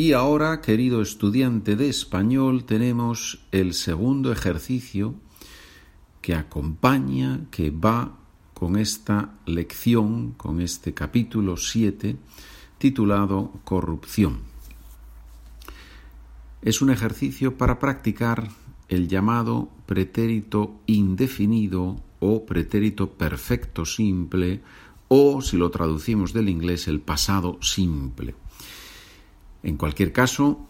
Y ahora, querido estudiante de español, tenemos el segundo ejercicio que acompaña, que va con esta lección, con este capítulo 7, titulado Corrupción. Es un ejercicio para practicar el llamado pretérito indefinido o pretérito perfecto simple o, si lo traducimos del inglés, el pasado simple. En cualquier caso,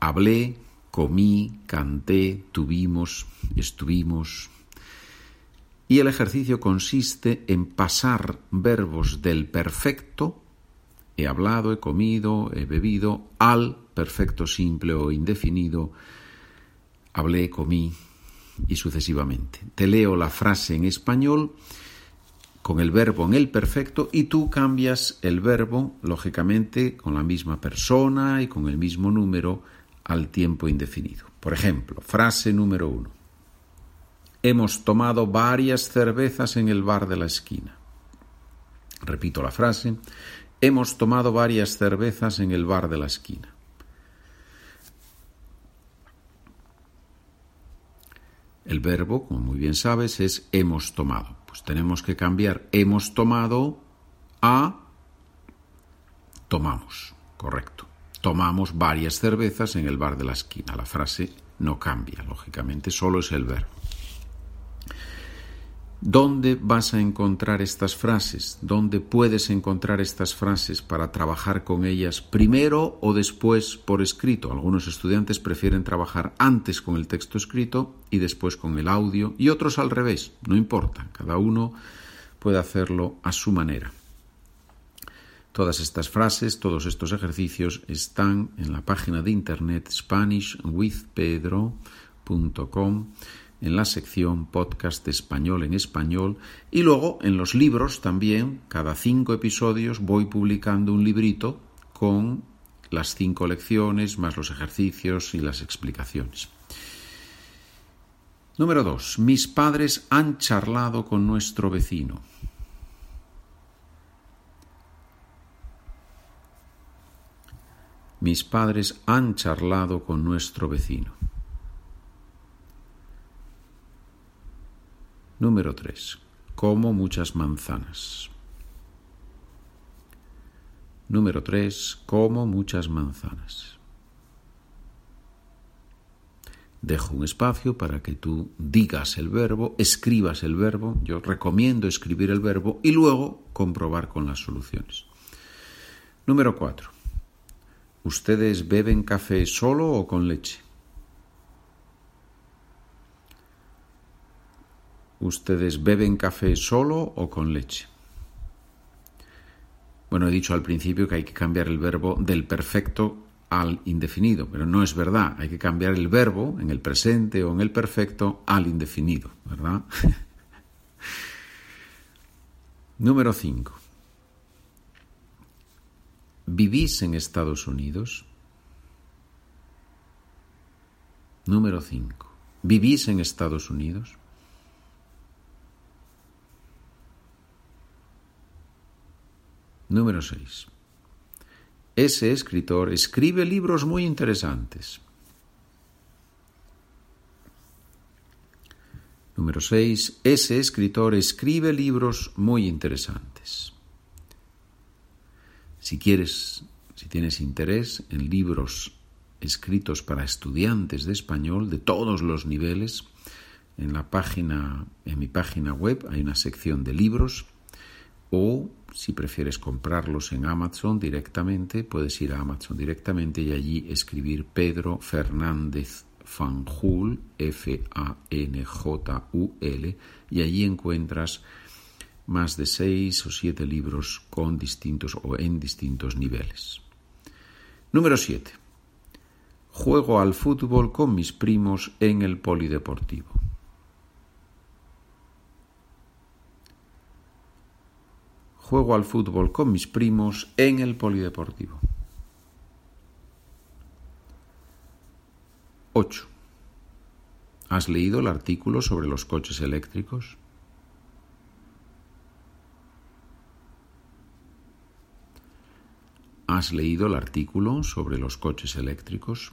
hablé, comí, canté, tuvimos, estuvimos. Y el ejercicio consiste en pasar verbos del perfecto, he hablado, he comido, he bebido, al perfecto simple o indefinido, hablé, comí y sucesivamente. Te leo la frase en español con el verbo en el perfecto y tú cambias el verbo, lógicamente, con la misma persona y con el mismo número al tiempo indefinido. Por ejemplo, frase número uno. Hemos tomado varias cervezas en el bar de la esquina. Repito la frase. Hemos tomado varias cervezas en el bar de la esquina. El verbo, como muy bien sabes, es hemos tomado. Pues tenemos que cambiar hemos tomado a tomamos. Correcto. Tomamos varias cervezas en el bar de la esquina. La frase no cambia, lógicamente, solo es el verbo. ¿Dónde vas a encontrar estas frases? ¿Dónde puedes encontrar estas frases para trabajar con ellas primero o después por escrito? Algunos estudiantes prefieren trabajar antes con el texto escrito y después con el audio y otros al revés. No importa, cada uno puede hacerlo a su manera. Todas estas frases, todos estos ejercicios están en la página de internet SpanishWithPedro.com en la sección podcast español en español y luego en los libros también, cada cinco episodios voy publicando un librito con las cinco lecciones más los ejercicios y las explicaciones. Número dos. Mis padres han charlado con nuestro vecino. Mis padres han charlado con nuestro vecino. Número 3. Como muchas manzanas. Número 3. Como muchas manzanas. Dejo un espacio para que tú digas el verbo, escribas el verbo, yo recomiendo escribir el verbo y luego comprobar con las soluciones. Número 4. ¿Ustedes beben café solo o con leche? ¿Ustedes beben café solo o con leche? Bueno, he dicho al principio que hay que cambiar el verbo del perfecto al indefinido, pero no es verdad. Hay que cambiar el verbo en el presente o en el perfecto al indefinido, ¿verdad? Número 5. ¿Vivís en Estados Unidos? Número 5. ¿Vivís en Estados Unidos? Número 6. Ese escritor escribe libros muy interesantes. Número 6. Ese escritor escribe libros muy interesantes. Si quieres, si tienes interés en libros escritos para estudiantes de español de todos los niveles, en la página, en mi página web hay una sección de libros o si prefieres comprarlos en Amazon directamente, puedes ir a Amazon directamente y allí escribir Pedro Fernández Fanjul, F-A-N-J-U-L, y allí encuentras más de seis o siete libros con distintos o en distintos niveles. Número 7. Juego al fútbol con mis primos en el polideportivo. Juego al fútbol con mis primos en el polideportivo. 8. ¿Has leído el artículo sobre los coches eléctricos? ¿Has leído el artículo sobre los coches eléctricos?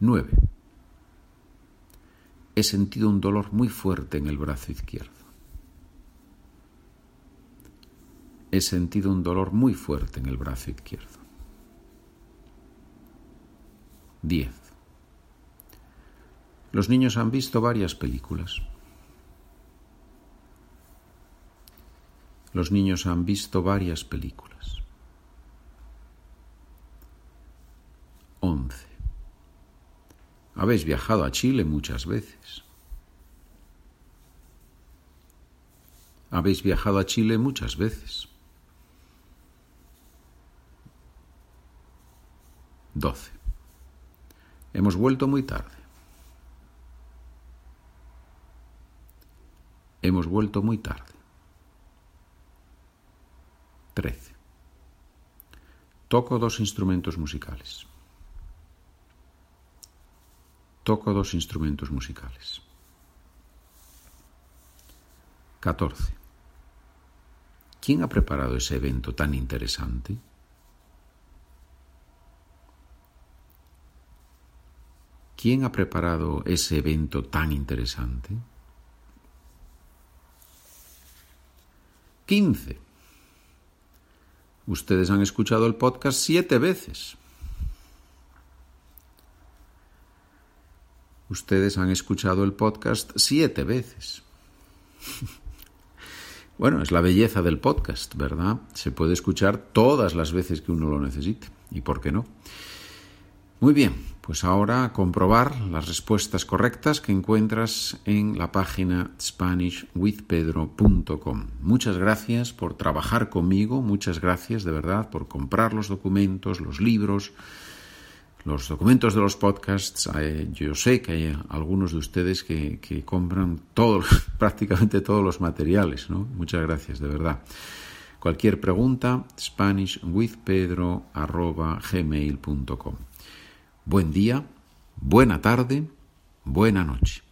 9. He sentido un dolor muy fuerte en el brazo izquierdo. He sentido un dolor muy fuerte en el brazo izquierdo. 10. Los niños han visto varias películas. Los niños han visto varias películas. 11. Habéis viajado a Chile muchas veces. Habéis viajado a Chile muchas veces. 12. Hemos vuelto muy tarde. Hemos vuelto muy tarde. 13. Toco dos instrumentos musicales. Toco dos instrumentos musicales. 14. ¿Quién ha preparado ese evento tan interesante? ¿Quién ha preparado ese evento tan interesante? 15. Ustedes han escuchado el podcast siete veces. Ustedes han escuchado el podcast siete veces. Bueno, es la belleza del podcast, ¿verdad? Se puede escuchar todas las veces que uno lo necesite. ¿Y por qué no? Muy bien, pues ahora comprobar las respuestas correctas que encuentras en la página SpanishWithPedro.com. Muchas gracias por trabajar conmigo, muchas gracias de verdad por comprar los documentos, los libros, los documentos de los podcasts. Eh, yo sé que hay algunos de ustedes que, compran todos, prácticamente todos los materiales, ¿no? Muchas gracias, de verdad. Cualquier pregunta, SpanishWithPedro.gmail.com. Buen día, buena tarde, buena noche.